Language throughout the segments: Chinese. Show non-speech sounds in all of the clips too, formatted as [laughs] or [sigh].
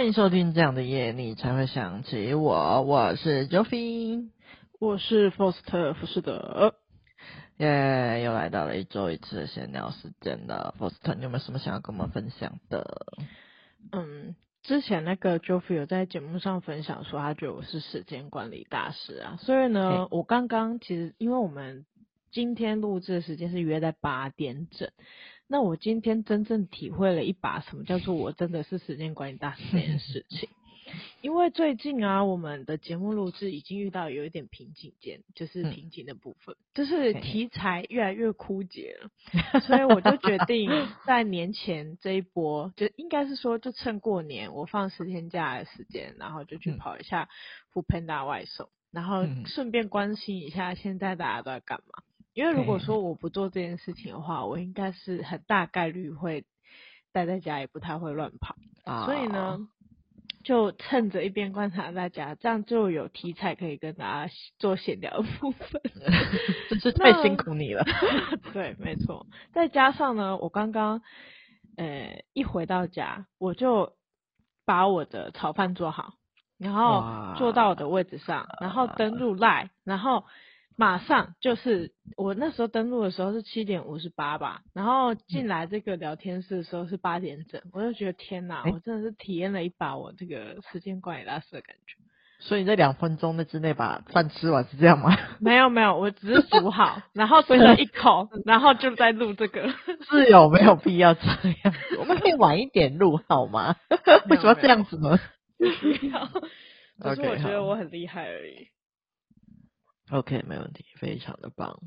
欢迎收听这样的夜，你才会想起我。我是 Joffy，我是 Foster 福士德。耶，yeah, 又来到了一周一次的闲聊时间了。Foster，你有没有什么想要跟我们分享的？嗯，之前那个 Joffy 有在节目上分享说，他觉得我是时间管理大师啊。所以呢，嘿我刚刚其实因为我们今天录制的时间是约在八点整。那我今天真正体会了一把什么叫做我真的是时间管理大师这件事情，[laughs] 因为最近啊，我们的节目录制已经遇到有一点瓶颈间，就是瓶颈的部分，嗯、就是题材越来越枯竭了，[laughs] 所以我就决定在年前这一波，就应该是说就趁过年我放十天假的时间，然后就去跑一下 foodpanda 外送，然后顺便关心一下现在大家都在干嘛。因为如果说我不做这件事情的话，我应该是很大概率会待在家，也不太会乱跑。啊、所以呢，就趁着一边观察大家，这样就有题材可以跟大家做闲聊的部分。[laughs] 真是太辛苦你了。[laughs] 对，没错。再加上呢，我刚刚呃一回到家，我就把我的炒饭做好，然后坐到我的位置上，然后登入 LINE，然后。马上就是我那时候登录的时候是七点五十八吧，然后进来这个聊天室的时候是八点整，我就觉得天哪，欸、我真的是体验了一把我这个时间管理大师的感觉。所以你在两分钟内之内把饭吃完是这样吗？[laughs] 没有没有，我只是煮好，然后吃了一口，然后就在录这个。[laughs] 是有没有必要这样子？我们可以晚一点录好吗？为什么要这样子呢？不要，[laughs] 只是我觉得我很厉害而已。OK，没问题，非常的棒。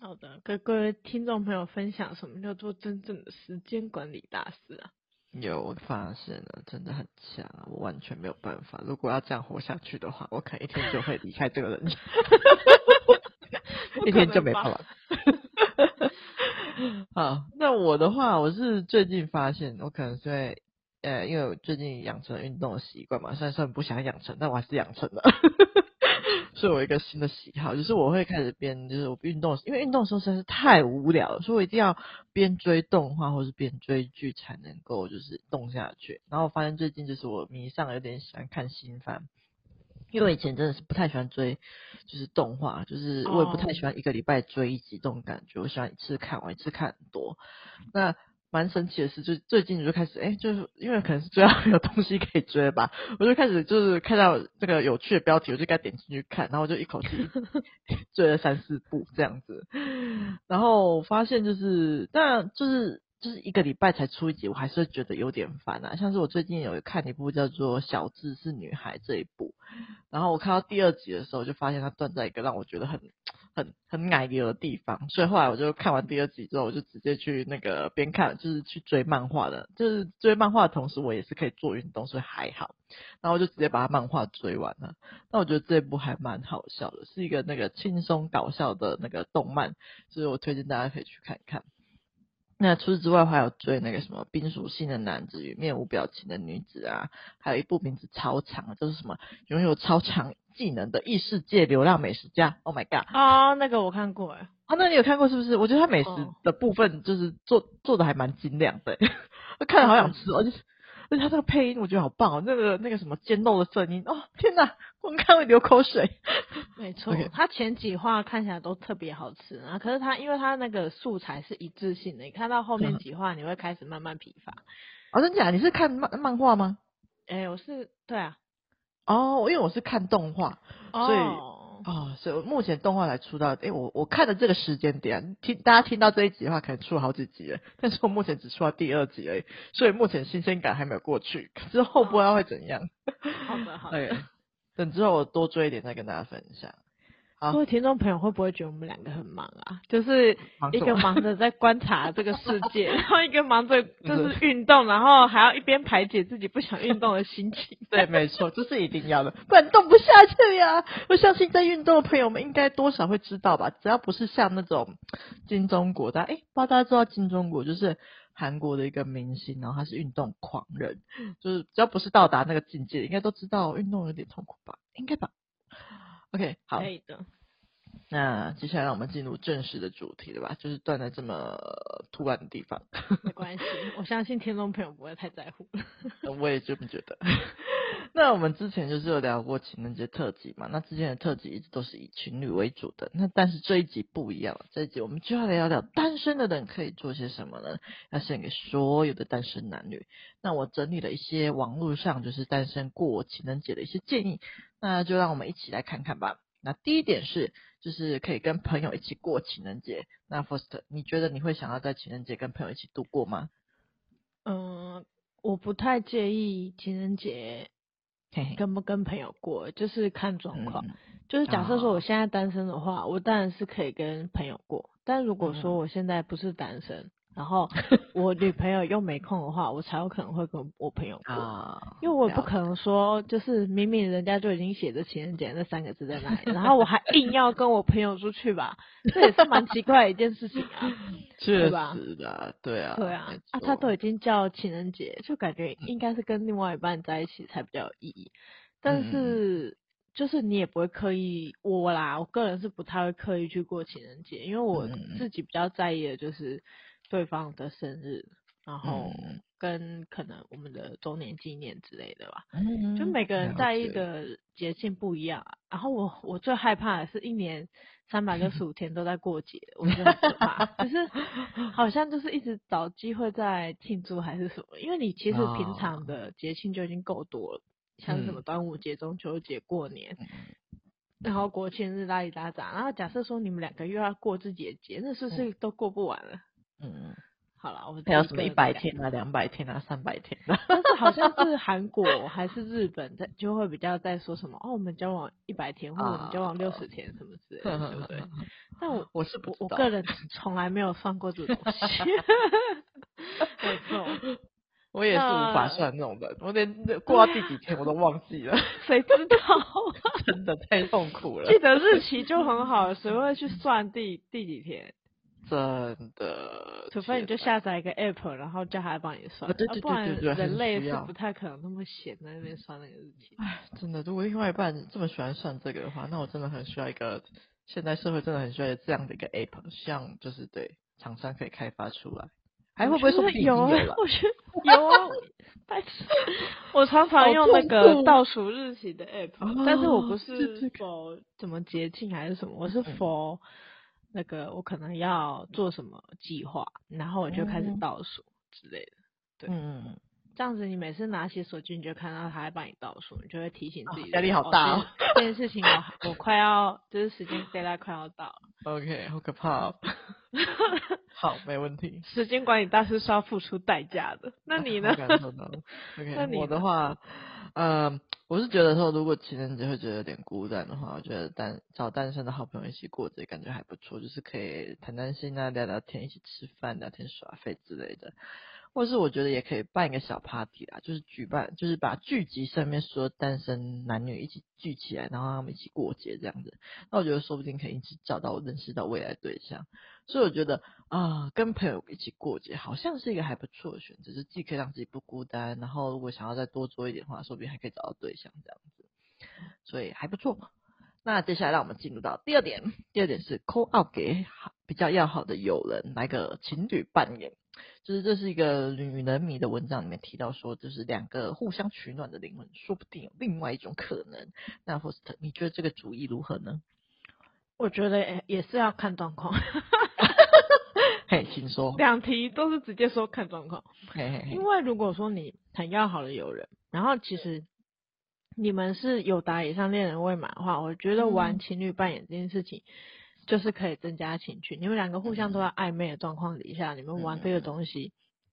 好的，跟各位听众朋友分享什么叫做真正的时间管理大师啊？有，我发现了，真的很强啊！我完全没有办法，如果要这样活下去的话，我可能一天就会离开这个人，[laughs] 一天就没办法。[laughs] 好，那我的话，我是最近发现，我可能是会呃，因为我最近养成运动的习惯嘛，虽然说不想养成，但我还是养成了。是我一个新的喜好，就是我会开始边就是我运动，因为运动的时候实在是太无聊了，所以我一定要边追动画或是边追剧才能够就是动下去。然后我发现最近就是我迷上了，有点喜欢看新番，因为我以前真的是不太喜欢追就是动画，就是我也不太喜欢一个礼拜追一集这种感觉，我喜欢一次看完一次看很多。那蛮神奇的是，就最近就开始，哎、欸，就是因为可能是最后有东西可以追吧，我就开始就是看到这个有趣的标题，我就该点进去看，然后我就一口气 [laughs] 追了三四部这样子，然后发现就是，但就是就是一个礼拜才出一集，我还是觉得有点烦啊。像是我最近有看一部叫做《小智是女孩》这一部，然后我看到第二集的时候，就发现它断在一个让我觉得很。很很奶油的地方，所以后来我就看完第二集之后，我就直接去那个边看，就是去追漫画的，就是追漫画的同时，我也是可以做运动，所以还好。然后我就直接把它漫画追完了。那我觉得这一部还蛮好笑的，是一个那个轻松搞笑的那个动漫，所以我推荐大家可以去看一看。那除此之外，还有追那个什么《冰属性的男子与面无表情的女子》啊，还有一部名字超长，就是什么拥有超强技能的异世界流浪美食家。Oh my god！啊，那个我看过哎。啊，那你有看过是不是？我觉得他美食的部分就是做做的还蛮精良的，我 [laughs] 看了好想吃，而且。而且他这个配音我觉得好棒哦，那个那个什么尖肉的声音哦，天哪，光看会流口水。[laughs] 没错错，他.前几话看起来都特别好吃啊，可是他因为他那个素材是一致性的，你看到后面几话你会开始慢慢疲乏。哦，真假？你是看漫漫画吗？哎、欸，我是对啊。哦，因为我是看动画，所以。哦哦，所以我目前动画才出到，诶，我我看的这个时间点，听大家听到这一集的话，可能出了好几集了，[laughs] 但是我目前只出到第二集而已，所以目前新鲜感还没有过去，之后不知道会怎样。好的，好的。[laughs] 对，等之后我多追一点再跟大家分享。各位听众朋友会不会觉得我们两个很忙啊？就是一个忙着在观察这个世界，[laughs] 然后一个忙着就是运动，然后还要一边排解自己不想运动的心情。[laughs] 对，没错，这是一定要的，不然动不下去呀。我相信在运动的朋友们应该多少会知道吧？只要不是像那种金钟国，大家诶，不知道大家知道金钟国就是韩国的一个明星，然后他是运动狂人，就是只要不是到达那个境界，应该都知道运动有点痛苦吧？应该吧？OK，好，可以的。那接下来让我们进入正式的主题了吧？就是断在这么突然的地方。没关系，我相信听众朋友不会太在乎。[laughs] 我也这么觉得。[laughs] 那我们之前就是有聊过情人节特辑嘛？那之前的特辑一直都是以情侣为主的。那但是这一集不一样了，这一集我们就要来聊聊单身的人可以做些什么呢？要献给所有的单身男女。那我整理了一些网络上就是单身过情人节的一些建议，那就让我们一起来看看吧。那第一点是，就是可以跟朋友一起过情人节。那 First，你觉得你会想要在情人节跟朋友一起度过吗？嗯，我不太介意情人节跟不跟朋友过，嘿嘿就是看状况。嗯、就是假设说我现在单身的话，哦、我当然是可以跟朋友过。但如果说我现在不是单身，嗯然后 [laughs] 我女朋友又没空的话，我才有可能会跟我朋友过，啊、因为我不可能说，就是明明人家就已经写着情人节那三个字在那里，然后我还硬要跟我朋友出去吧，这也是蛮奇怪的一件事情啊，[laughs] 确实的，对啊，对啊，啊，他都已经叫情人节，就感觉应该是跟另外一半在一起才比较有意义，但是就是你也不会刻意我啦，我个人是不太会刻意去过情人节，因为我自己比较在意的就是。对方的生日，然后跟可能我们的周年纪念之类的吧，嗯、就每个人在意的节庆不一样啊。然后我我最害怕的是一年三百六十五天都在过节，我觉得很可怕。[laughs] 可是好像就是一直找机会在庆祝还是什么，因为你其实平常的节庆就已经够多了，像什么端午节、中秋节、过年，然后国庆日拉里拉杂。然后假设说你们两个又要过自己的节，那是不是都过不完了？嗯，好了，我们还有什么一百天啊、两百天啊、三百天啊？但是好像是韩国还是日本在就会比较在说什么哦，我们交往一百天，[laughs] 或者我们交往六十天什么之类的，对不对？但 [laughs] 我我是不，我个人从来没有算过这种东西。[laughs] 没错，我也是无法算那种的，我连过到第几天我都忘记了，谁知道？真的太痛苦了。记得日期就很好，谁会去算第第几天？真的，除非你就下载一个 app，然后叫他帮你算。对对对人类是不太可能那么闲在那边算那个日期。哎，真的，如果另外一半这么喜欢算这个的话，那我真的很需要一个，现代社会真的很需要这样的一个 app，像就是对厂商可以开发出来。还会不会说有啊？我觉得有啊，但是 [laughs] 我常常用那个倒数日期的 app，但是我不是否怎么捷径还是什么，我是 for。那个我可能要做什么计划，然后我就开始倒数之类的，对，嗯，这样子你每次拿起手机，你就看到他在帮你倒数，你就会提醒自己，压力好大哦。这件事情我我快要就是时间 deadline 快要到了。OK，好可怕哦。[laughs] [laughs] 好，没问题。[laughs] 时间管理大师是要付出代价的，那你呢？[laughs] 感受到了。OK，那你我的话，嗯。我是觉得说，如果情人节会觉得有点孤单的话，我觉得单找单身的好朋友一起过节，感觉还不错，就是可以谈谈心啊，聊聊天，一起吃饭、聊天、耍废之类的。或是我觉得也可以办一个小 party 啦，就是举办，就是把聚集上面说单身男女一起聚起来，然后他们一起过节这样子。那我觉得说不定可以一起找到认识到未来对象。所以我觉得啊，跟朋友一起过节好像是一个还不错的选择，是既可以让自己不孤单，然后如果想要再多做一点的话，说不定还可以找到对象这样子。所以还不错。那接下来让我们进入到第二点，第二点是 call out 给比较要好的友人来个情侣扮演。就是这是一个女人迷的文章里面提到说，就是两个互相取暖的灵魂，说不定有另外一种可能。那 First，你觉得这个主意如何呢？我觉得也是要看状况。[laughs] [laughs] 嘿，请说。两题都是直接说看状况。嘿嘿嘿。因为如果说你很要好的友人，然后其实你们是有达以上恋人未满的话，我觉得玩情侣扮演这件事情。就是可以增加情趣，你们两个互相都在暧昧的状况底下，你们玩这个东西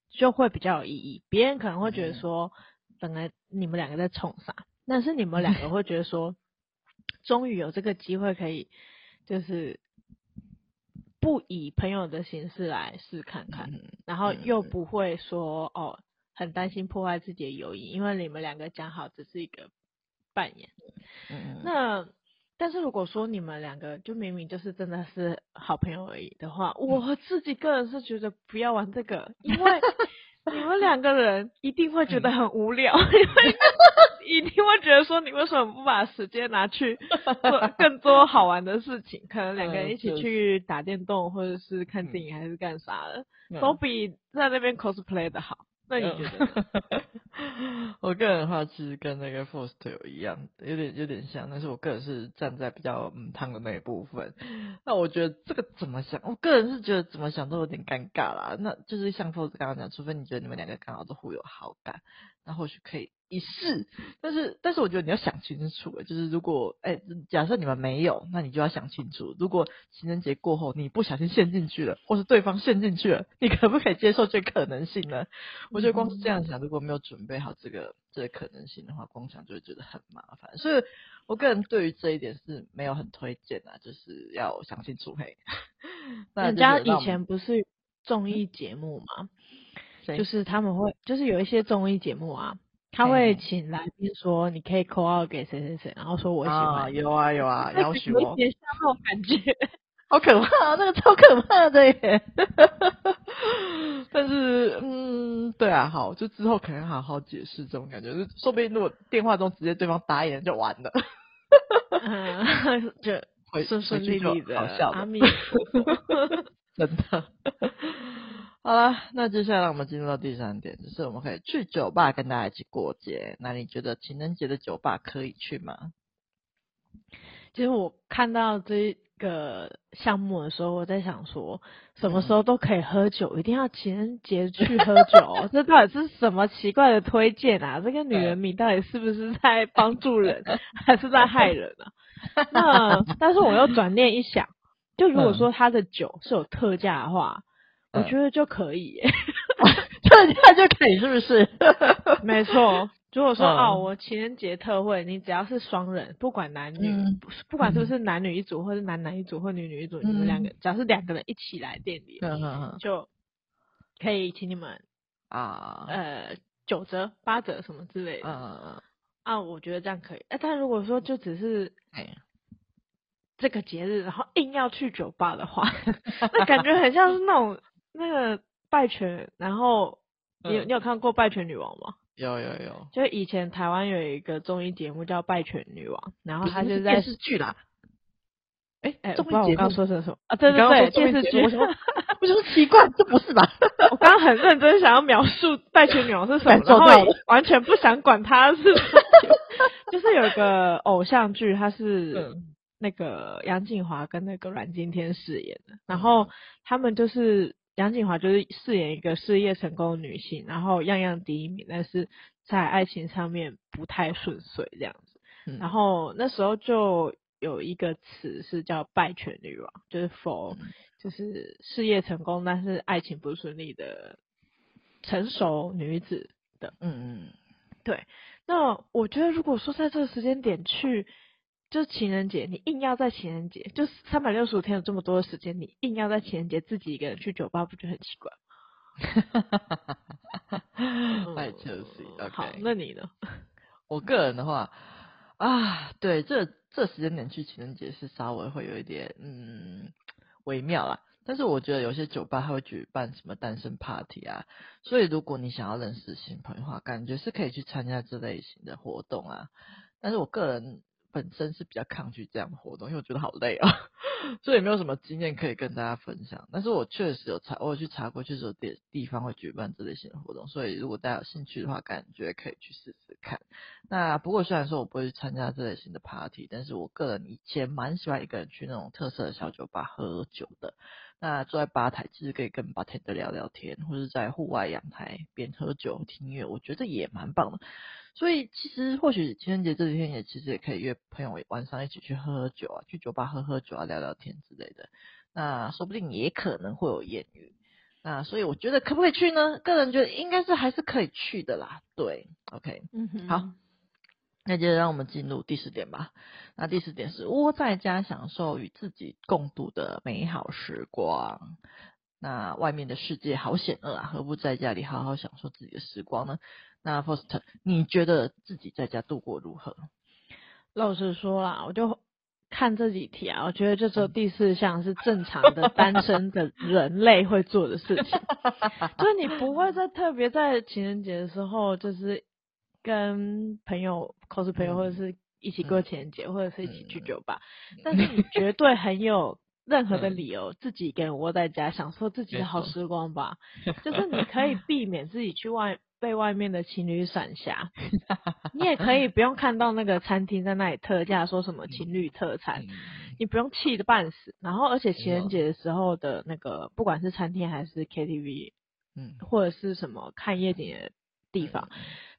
就会比较有意义。别人可能会觉得说，本来你们两个在冲啥，但是你们两个 [laughs] 会觉得说，终于有这个机会可以，就是不以朋友的形式来试看看，然后又不会说哦，很担心破坏自己的友谊，因为你们两个讲好只是一个扮演。那。但是如果说你们两个就明明就是真的是好朋友而已的话，我自己个人是觉得不要玩这个，因 [laughs] 为你们两个人一定会觉得很无聊，因为一定会觉得说，你为什么不把时间拿去做 [laughs] 更多好玩的事情？可能两个人一起去打电动，或者是看电影，还是干啥的，都比在那边 cosplay 的好。那你觉得？[laughs] 我个人的话，其实跟那个 forst 有一样，有点有点像，但是我个人是站在比较嗯烫的那一部分。那我觉得这个怎么想？我个人是觉得怎么想都有点尴尬啦。那就是像 forst 刚刚讲，除非你觉得你们两个刚好都互有好感，那或许可以。一试，但是但是我觉得你要想清楚，就是如果哎、欸，假设你们没有，那你就要想清楚，如果情人节过后你不小心陷进去了，或是对方陷进去了，你可不可以接受这可能性呢？我觉得光是这样想，如果没有准备好这个这个可能性的话，光想就会觉得很麻烦。所以我个人对于这一点是没有很推荐啊，就是要想清楚嘿。[laughs] 那人家以前不是综艺节目吗？就是他们会，就是有一些综艺节目啊。他会请来宾说：“你可以 call 给谁谁谁，然后说我喜欢。啊”有啊 [laughs] 有啊，要许我。有点像那种感觉，[laughs] 好可怕，那个超可怕的耶。[laughs] 但是，嗯，对啊，好，就之后可能好好解释这种感觉，就说不定如果电话中直接对方答应就完了。嗯，就顺顺利利的，好笑的。阿弥真的。好了，那接下来我们进入到第三点，就是我们可以去酒吧跟大家一起过节。那你觉得情人节的酒吧可以去吗？其实我看到这个项目的时候，我在想说，什么时候都可以喝酒，嗯、一定要情人节去喝酒？[laughs] 这到底是什么奇怪的推荐啊？这个女人迷到底是不是在帮助人，还是在害人啊？那但是我又转念一想，就如果说他的酒是有特价的话。我觉得就可以耶，[laughs] 特价就可以，是不是？[laughs] 没错。如果说、嗯、哦，我情人节特惠，你只要是双人，不管男女，嗯、不管是不是男女一组，或是男男一组，或女女一组，嗯、你们两个只要是两个人一起来店里，嗯嗯嗯，就可以请你们啊，呃，九折、八折什么之类的。啊，我觉得这样可以。哎，但如果说就只是哎。这个节日，然后硬要去酒吧的话，[laughs] 那感觉很像是那种那个拜权。然后你有、嗯、你有看过《拜权女王》吗？有有有。就以前台湾有一个综艺节目叫《拜权女王》，然后它就在电视剧啦。哎哎，综艺节目我刚刚说成什么啊？对对对，电视剧。[laughs] 我说，我说奇怪，这不是吧？[laughs] 我刚刚很认真想要描述《拜权女王》是什么，然后完全不想管它是。[laughs] 就是有一个偶像剧，它是。嗯那个杨谨华跟那个阮经天饰演的，然后他们就是杨谨华就是饰演一个事业成功的女性，然后样样第一名，但是在爱情上面不太顺遂这样子。嗯、然后那时候就有一个词是叫“败犬女王”，就是 for 就是事业成功但是爱情不顺利的成熟女子的。嗯嗯，对。那我觉得如果说在这个时间点去。就是情人节，你硬要在情人节，就是三百六十五天有这么多的时间，你硬要在情人节自己一个人去酒吧，不觉得很奇怪吗？太可惜。好，那你呢？[laughs] 我个人的话啊，对，这这时间点去情人节是稍微会有一点嗯微妙啦。但是我觉得有些酒吧还会举办什么单身 party 啊，所以如果你想要认识新朋友的话，感觉是可以去参加这类型的活动啊。但是我个人。本身是比较抗拒这样的活动，因为我觉得好累啊，[laughs] 所以没有什么经验可以跟大家分享。但是我确实有查，我有去查过，确实有点地方会举办这类型的活动，所以如果大家有兴趣的话，感觉可以去试试看。那不过虽然说我不会去参加这类型的 party，但是我个人以前蛮喜欢一个人去那种特色的小酒吧喝酒的。那坐在吧台，其实可以跟 bartender 聊聊天，或者在户外阳台边喝酒听音乐，我觉得也蛮棒的。所以其实或许情人节这几天也其实也可以约朋友晚上一起去喝喝酒啊，去酒吧喝喝酒啊，聊聊天之类的。那说不定也可能会有艳遇。那所以我觉得可不可以去呢？个人觉得应该是还是可以去的啦。对，OK，嗯哼，好。那接着让我们进入第四点吧。那第四点是窝在家享受与自己共度的美好时光。那外面的世界好险恶啊，何不在家里好好享受自己的时光呢？那 First，你觉得自己在家度过如何？老实说啦，我就看这几题啊，我觉得就只有第四项是正常的 [laughs] 单身的人类会做的事情，[laughs] 就是你不会在特别在情人节的时候，就是跟朋友 cos 朋友，或者是一起过情人节，或者是一起去酒吧，但是你 [laughs] 绝对很有任何的理由自己一个人窝在家，享受自己的好时光吧，就是你可以 [laughs] 避免自己去外。被外面的情侣闪瞎，[laughs] 你也可以不用看到那个餐厅在那里特价，说什么情侣特餐，嗯、你不用气得半死。然后，而且情人节的时候的那个，不管是餐厅还是 KTV，嗯，或者是什么看夜景的地方，嗯、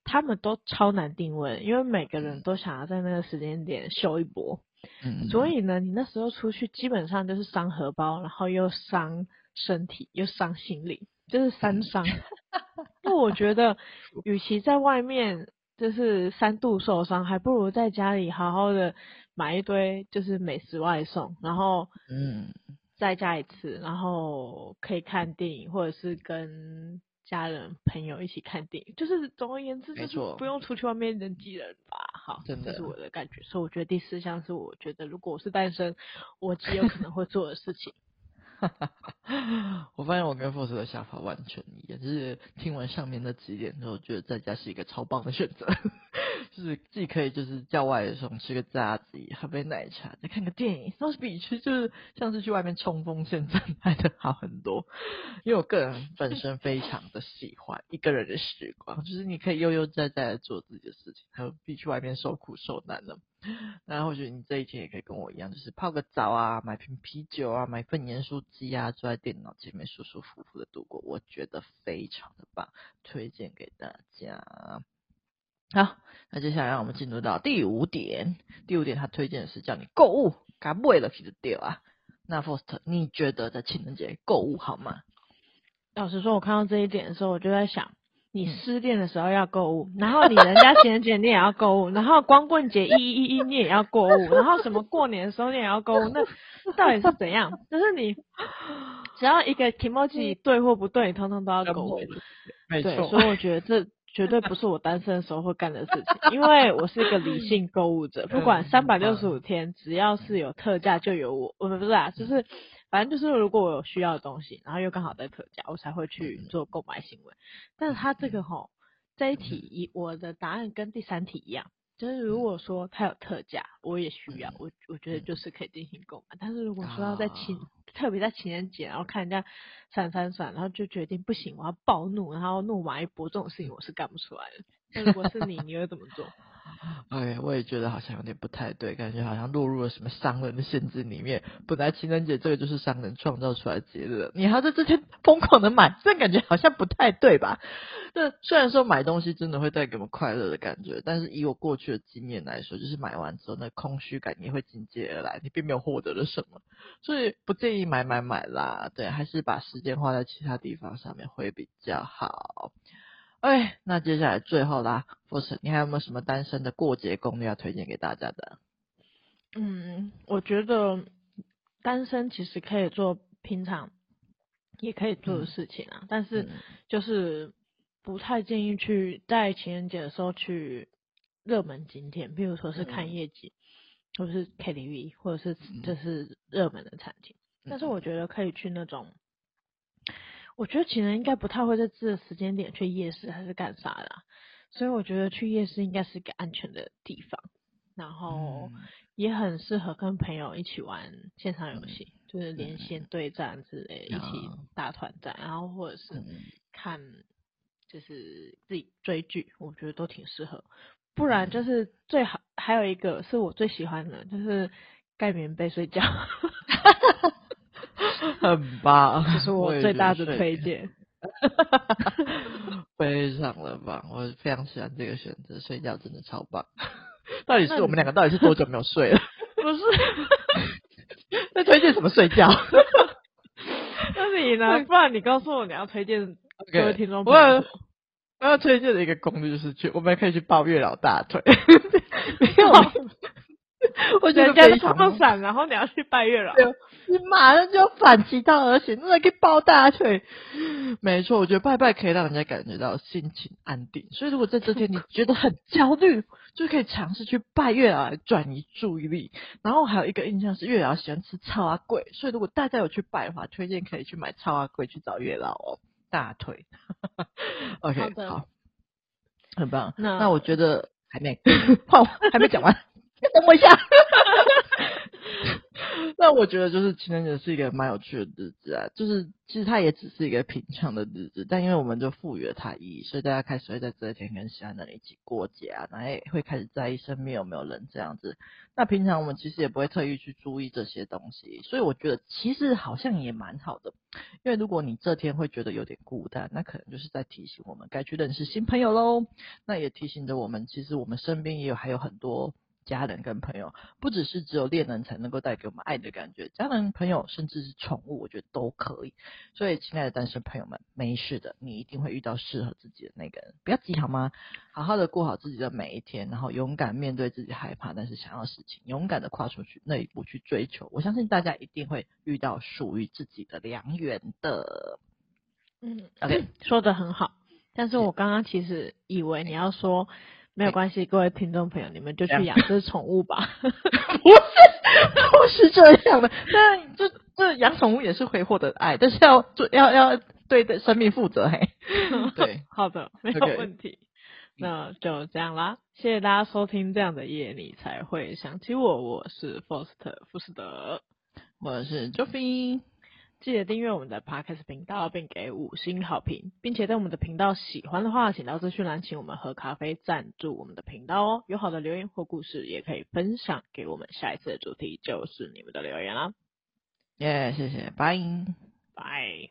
他们都超难定位，因为每个人都想要在那个时间点秀一波。嗯，所以呢，你那时候出去基本上就是伤荷包，然后又伤身体，又伤心灵。就是三伤，[laughs] 那我觉得，与其在外面就是三度受伤，还不如在家里好好的买一堆就是美食外送，然后嗯，在家一次，然后可以看电影，或者是跟家人朋友一起看电影，就是总而言之，就是不用出去外面人挤人吧。好，真，这是我的感觉，所以我觉得第四项是我觉得如果我是单身，我极有可能会做的事情。哈哈哈，我发现我跟 Force 的想法完全一样，就是听完上面那几点之后，觉得在家是一个超棒的选择，[laughs] 就是既可以就是叫外送吃个炸鸡，喝杯奶茶，再看个电影，倒是比去就是像是去外面冲锋陷阵来的好很多。因为我个人本身非常的喜欢一个人的时光，就是你可以悠悠哉哉的做自己的事情，还有比去外面受苦受难的。那或许你这一天也可以跟我一样，就是泡个澡啊，买瓶啤酒啊，买份盐酥鸡啊，坐在电脑前面舒舒服服的度过，我觉得非常的棒，推荐给大家。好，那接下来让我们进入到第五点，第五点他推荐的是叫你购物，该为了皮的掉啊。那 First，你觉得在情人节购物好吗？老实说，我看到这一点的时候，我就在想。你失恋的时候要购物，然后你人家情人节你也要购物，然后光棍节一一一你也要购物，然后什么过年的时候你也要购物，那到底是怎样？就是你只要一个 kimochi 对或不对，你通通都要购物。没错。对，所以我觉得这绝对不是我单身的时候会干的事情，因为我是一个理性购物者，不管三百六十五天，只要是有特价就有我。我们不是啊，就是。反正就是，如果我有需要的东西，然后又刚好在特价，我才会去做购买行为。但是他这个吼，这一题我的答案跟第三题一样，就是如果说他有特价，我也需要，我我觉得就是可以进行购买。但是如果说要在情，特别在情人节，然后看人家闪闪闪，然后就决定不行，我要暴怒，然后怒骂一波，这种事情我是干不出来的。那如果是你，你会怎么做？哎，我也觉得好像有点不太对，感觉好像落入了什么商人的陷阱里面。本来情人节这个就是商人创造出来的节日，你还在这天 [laughs] 疯狂的买，这感觉好像不太对吧？那虽然说买东西真的会带给我们快乐的感觉，但是以我过去的经验来说，就是买完之后那空虚感也会紧接而来，你并没有获得了什么，所以不建议买买买啦。对，还是把时间花在其他地方上面会比较好。哎，那接下来最后啦，Force，你还有没有什么单身的过节攻略要推荐给大家的？嗯，我觉得单身其实可以做平常也可以做的事情啊，嗯、但是就是不太建议去在情人节的时候去热门景点，比如说是看夜景，嗯、或者是 KTV，或者是就是热门的餐厅。嗯、但是我觉得可以去那种。我觉得情人应该不太会在这个时间点去夜市还是干啥的啊，所以我觉得去夜市应该是一个安全的地方，然后也很适合跟朋友一起玩线上游戏，就是连线对战之类，一起打团战，然后或者是看就是自己追剧，我觉得都挺适合。不然就是最好还有一个是我最喜欢的，就是盖棉被睡觉。[laughs] [laughs] 很棒，这是我最大的推荐，[laughs] 非常的棒，我非常喜欢这个选择，睡觉真的超棒。[laughs] 到底是我们两个到底是多久没有睡了？不是，在推荐什么睡觉？那你呢？不然你告诉我你要推荐各位听众朋友。我要推荐的一个攻略就是去，我们可以去抱月老大腿。没有。[laughs] 我觉得人家是放闪，然后你要去拜月老，你马上就反其道而行，那可以抱大腿。没错，我觉得拜拜可以让人家感觉到心情安定。所以如果在这天你觉得很焦虑，就可以尝试去拜月老来转移注意力。然后还有一个印象是月老喜欢吃超阿贵，所以如果大家有去拜的话，推荐可以去买超阿贵去找月老哦。大腿，OK，好，好，很棒。那那我觉得还没，[laughs] 好，还没讲完，等我一下。[laughs] 那我觉得就是情人节是一个蛮有趣的日子啊，就是其实它也只是一个平常的日子，但因为我们就赋予了它意义，所以大家开始会在这一天跟喜欢的人一起过节啊，然后也会开始在意身边有没有人这样子。那平常我们其实也不会特意去注意这些东西，所以我觉得其实好像也蛮好的，因为如果你这天会觉得有点孤单，那可能就是在提醒我们该去认识新朋友喽。那也提醒着我们，其实我们身边也有还有很多。家人跟朋友，不只是只有恋人才能够带给我们爱的感觉，家人、朋友，甚至是宠物，我觉得都可以。所以，亲爱的单身朋友们，没事的，你一定会遇到适合自己的那个人，不要急好吗？好好的过好自己的每一天，然后勇敢面对自己害怕但是想要的事情，勇敢的跨出去那一步去追求。我相信大家一定会遇到属于自己的良缘的。嗯，OK，[clears throat] 说的很好。但是我刚刚其实以为你要说。没有关系，各位听众朋友，你们就去养只宠物吧。[laughs] 不是，不是这样的。但这这养宠物也是会获得爱，但是要做要要对的生命负责。嘿，[laughs] 对，[laughs] 好的，没有问题。那就这样啦，谢谢大家收听这样的夜，你才会想起我。我是 Foster 富士德，我是 Joffy。记得订阅我们的 Podcast 频道，并给五星好评，并且在我们的频道喜欢的话，请到资讯栏请我们喝咖啡赞助我们的频道哦。有好的留言或故事，也可以分享给我们。下一次的主题就是你们的留言啦。耶，yeah, 谢谢，拜拜。